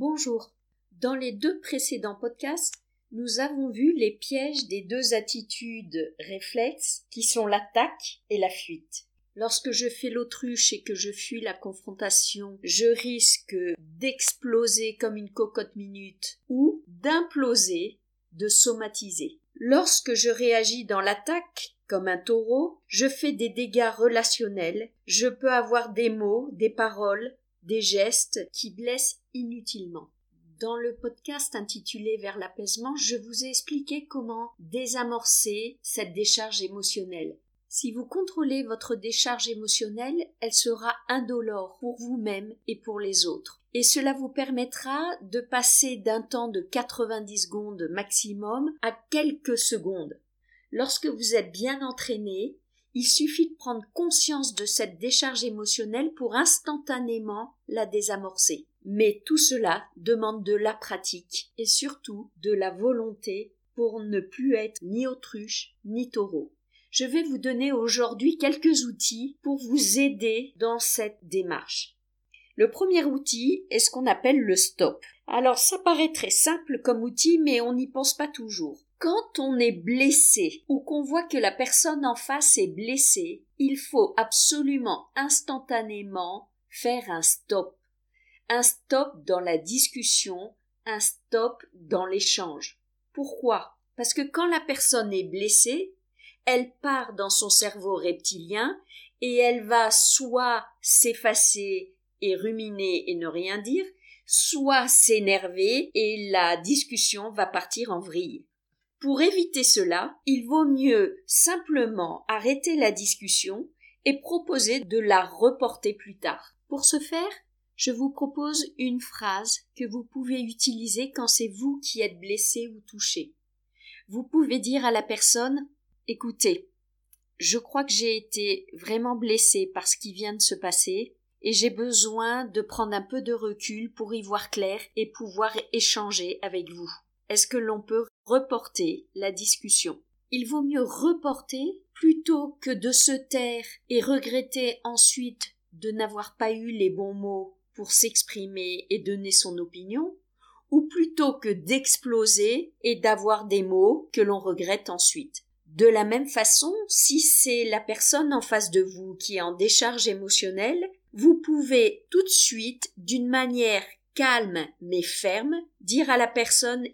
Bonjour. Dans les deux précédents podcasts, nous avons vu les pièges des deux attitudes réflexes qui sont l'attaque et la fuite. Lorsque je fais l'autruche et que je fuis la confrontation, je risque d'exploser comme une cocotte minute ou d'imploser, de somatiser. Lorsque je réagis dans l'attaque, comme un taureau, je fais des dégâts relationnels, je peux avoir des mots, des paroles, des gestes qui blessent inutilement. Dans le podcast intitulé Vers l'apaisement, je vous ai expliqué comment désamorcer cette décharge émotionnelle. Si vous contrôlez votre décharge émotionnelle, elle sera indolore pour vous-même et pour les autres. Et cela vous permettra de passer d'un temps de 90 secondes maximum à quelques secondes. Lorsque vous êtes bien entraîné, il suffit de prendre conscience de cette décharge émotionnelle pour instantanément la désamorcer. Mais tout cela demande de la pratique et surtout de la volonté pour ne plus être ni autruche ni taureau. Je vais vous donner aujourd'hui quelques outils pour vous aider dans cette démarche. Le premier outil est ce qu'on appelle le stop. Alors ça paraît très simple comme outil mais on n'y pense pas toujours. Quand on est blessé ou qu'on voit que la personne en face est blessée, il faut absolument instantanément faire un stop. Un stop dans la discussion, un stop dans l'échange. Pourquoi? Parce que quand la personne est blessée, elle part dans son cerveau reptilien et elle va soit s'effacer et ruminer et ne rien dire, soit s'énerver et la discussion va partir en vrille. Pour éviter cela, il vaut mieux simplement arrêter la discussion et proposer de la reporter plus tard. Pour ce faire, je vous propose une phrase que vous pouvez utiliser quand c'est vous qui êtes blessé ou touché. Vous pouvez dire à la personne Écoutez, je crois que j'ai été vraiment blessé par ce qui vient de se passer et j'ai besoin de prendre un peu de recul pour y voir clair et pouvoir échanger avec vous. Est-ce que l'on peut reporter la discussion. Il vaut mieux reporter plutôt que de se taire et regretter ensuite de n'avoir pas eu les bons mots pour s'exprimer et donner son opinion, ou plutôt que d'exploser et d'avoir des mots que l'on regrette ensuite. De la même façon, si c'est la personne en face de vous qui est en décharge émotionnelle, vous pouvez tout de suite, d'une manière calme mais ferme, dire à la personne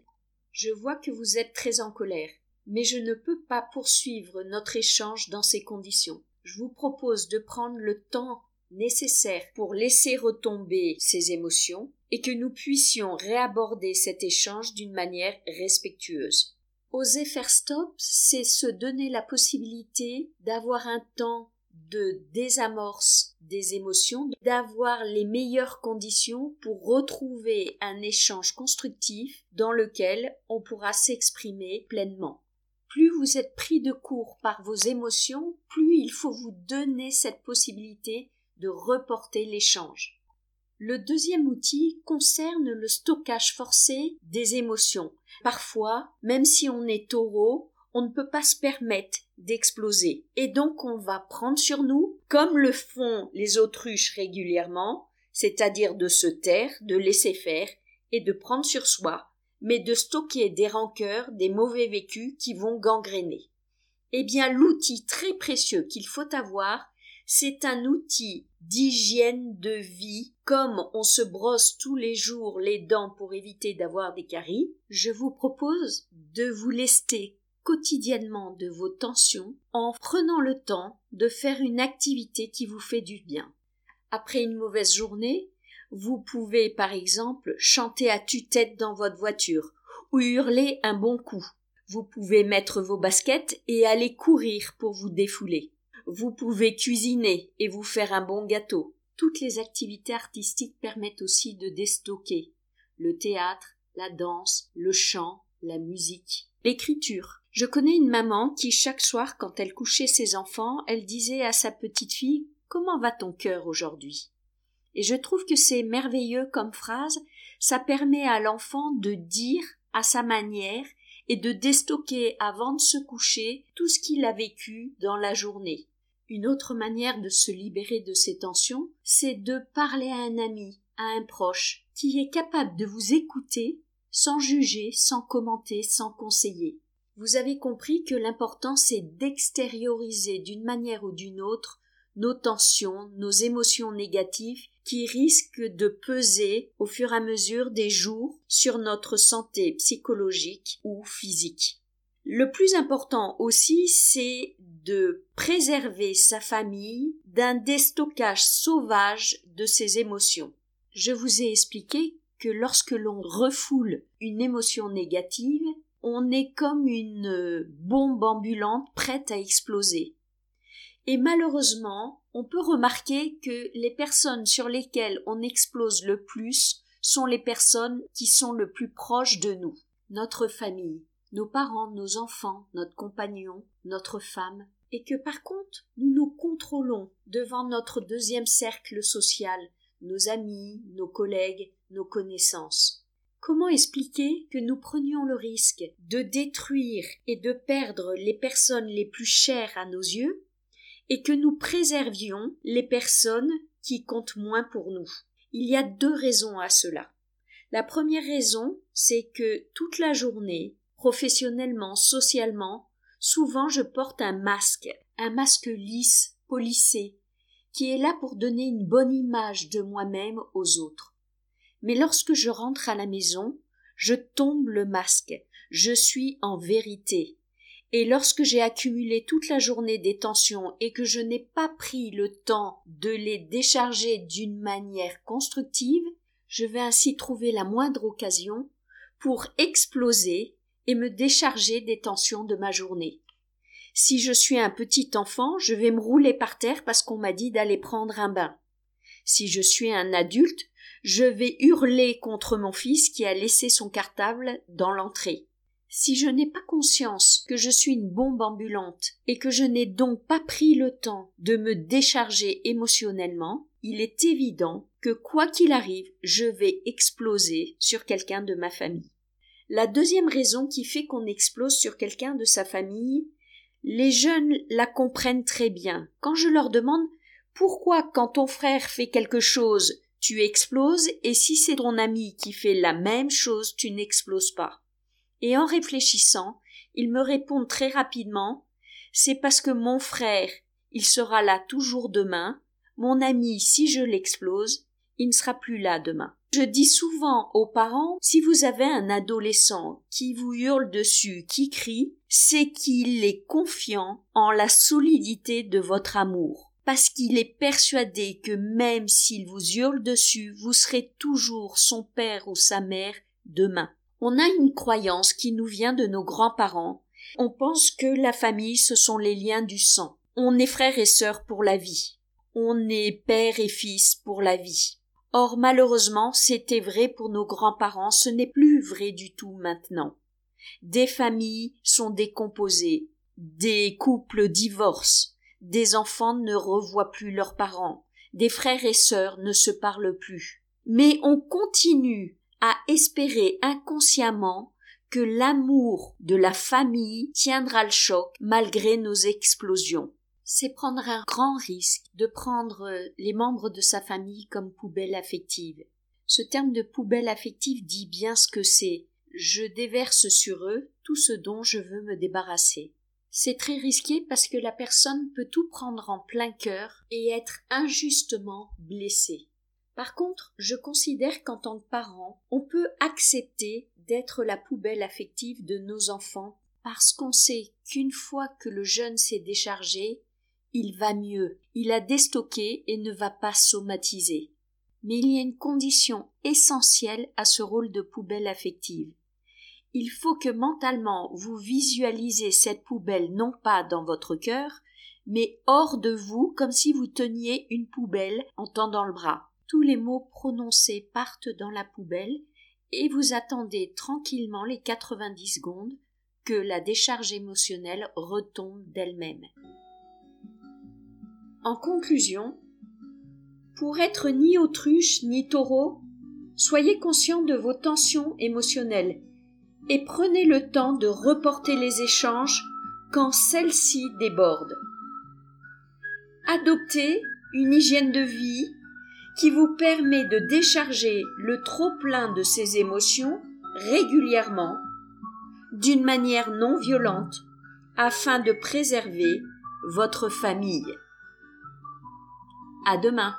je vois que vous êtes très en colère, mais je ne peux pas poursuivre notre échange dans ces conditions. Je vous propose de prendre le temps nécessaire pour laisser retomber ces émotions et que nous puissions réaborder cet échange d'une manière respectueuse. Oser faire stop, c'est se donner la possibilité d'avoir un temps de désamorce des émotions, d'avoir les meilleures conditions pour retrouver un échange constructif dans lequel on pourra s'exprimer pleinement. Plus vous êtes pris de court par vos émotions, plus il faut vous donner cette possibilité de reporter l'échange. Le deuxième outil concerne le stockage forcé des émotions. Parfois, même si on est taureau, on ne peut pas se permettre d'exploser. Et donc on va prendre sur nous, comme le font les autruches régulièrement, c'est-à-dire de se taire, de laisser faire, et de prendre sur soi, mais de stocker des rancœurs, des mauvais vécus qui vont gangréner. Eh bien, l'outil très précieux qu'il faut avoir, c'est un outil d'hygiène de vie, comme on se brosse tous les jours les dents pour éviter d'avoir des caries, je vous propose de vous lester quotidiennement de vos tensions en prenant le temps de faire une activité qui vous fait du bien. Après une mauvaise journée, vous pouvez par exemple chanter à tue-tête dans votre voiture ou hurler un bon coup. Vous pouvez mettre vos baskets et aller courir pour vous défouler. Vous pouvez cuisiner et vous faire un bon gâteau. Toutes les activités artistiques permettent aussi de déstocker le théâtre, la danse, le chant, la musique, l'écriture. Je connais une maman qui, chaque soir, quand elle couchait ses enfants, elle disait à sa petite fille Comment va ton cœur aujourd'hui? Et je trouve que c'est merveilleux comme phrase, ça permet à l'enfant de dire à sa manière et de déstocker avant de se coucher tout ce qu'il a vécu dans la journée. Une autre manière de se libérer de ces tensions, c'est de parler à un ami, à un proche qui est capable de vous écouter sans juger, sans commenter, sans conseiller. Vous avez compris que l'important c'est d'extérioriser d'une manière ou d'une autre nos tensions, nos émotions négatives qui risquent de peser au fur et à mesure des jours sur notre santé psychologique ou physique. Le plus important aussi, c'est de préserver sa famille d'un déstockage sauvage de ses émotions. Je vous ai expliqué que lorsque l'on refoule une émotion négative, on est comme une bombe ambulante prête à exploser. Et malheureusement, on peut remarquer que les personnes sur lesquelles on explose le plus sont les personnes qui sont le plus proches de nous. Notre famille, nos parents, nos enfants, notre compagnon, notre femme, et que par contre nous nous contrôlons devant notre deuxième cercle social, nos amis, nos collègues, nos connaissances. Comment expliquer que nous prenions le risque de détruire et de perdre les personnes les plus chères à nos yeux et que nous préservions les personnes qui comptent moins pour nous? Il y a deux raisons à cela. La première raison, c'est que toute la journée, professionnellement, socialement, souvent je porte un masque, un masque lisse, polissé, qui est là pour donner une bonne image de moi-même aux autres. Mais lorsque je rentre à la maison, je tombe le masque, je suis en vérité, et lorsque j'ai accumulé toute la journée des tensions et que je n'ai pas pris le temps de les décharger d'une manière constructive, je vais ainsi trouver la moindre occasion pour exploser et me décharger des tensions de ma journée. Si je suis un petit enfant, je vais me rouler par terre parce qu'on m'a dit d'aller prendre un bain. Si je suis un adulte, je vais hurler contre mon fils qui a laissé son cartable dans l'entrée. Si je n'ai pas conscience que je suis une bombe ambulante et que je n'ai donc pas pris le temps de me décharger émotionnellement, il est évident que quoi qu'il arrive, je vais exploser sur quelqu'un de ma famille. La deuxième raison qui fait qu'on explose sur quelqu'un de sa famille, les jeunes la comprennent très bien. Quand je leur demande pourquoi quand ton frère fait quelque chose, tu exploses et si c'est ton ami qui fait la même chose, tu n'exploses pas. Et en réfléchissant, ils me répondent très rapidement C'est parce que mon frère, il sera là toujours demain, mon ami, si je l'explose, il ne sera plus là demain. Je dis souvent aux parents, si vous avez un adolescent qui vous hurle dessus, qui crie, c'est qu'il est confiant en la solidité de votre amour, parce qu'il est persuadé que même s'il vous hurle dessus, vous serez toujours son père ou sa mère demain. On a une croyance qui nous vient de nos grands-parents. On pense que la famille, ce sont les liens du sang. On est frère et sœur pour la vie. On est père et fils pour la vie. Or, malheureusement, c'était vrai pour nos grands-parents, ce n'est plus vrai du tout maintenant. Des familles sont décomposées, des couples divorcent, des enfants ne revoient plus leurs parents, des frères et sœurs ne se parlent plus. Mais on continue à espérer inconsciemment que l'amour de la famille tiendra le choc malgré nos explosions. C'est prendre un grand risque de prendre les membres de sa famille comme poubelle affective. Ce terme de poubelle affective dit bien ce que c'est. Je déverse sur eux tout ce dont je veux me débarrasser. C'est très risqué parce que la personne peut tout prendre en plein cœur et être injustement blessée. Par contre, je considère qu'en tant que parent, on peut accepter d'être la poubelle affective de nos enfants parce qu'on sait qu'une fois que le jeune s'est déchargé, il va mieux, il a déstocké et ne va pas somatiser. Mais il y a une condition essentielle à ce rôle de poubelle affective. Il faut que mentalement vous visualisez cette poubelle non pas dans votre cœur, mais hors de vous comme si vous teniez une poubelle en tendant le bras tous les mots prononcés partent dans la poubelle et vous attendez tranquillement les 90 secondes que la décharge émotionnelle retombe d'elle-même. En conclusion, pour être ni autruche ni taureau, soyez conscient de vos tensions émotionnelles et prenez le temps de reporter les échanges quand celles-ci débordent. Adoptez une hygiène de vie qui vous permet de décharger le trop-plein de ces émotions régulièrement, d'une manière non violente, afin de préserver votre famille. À demain.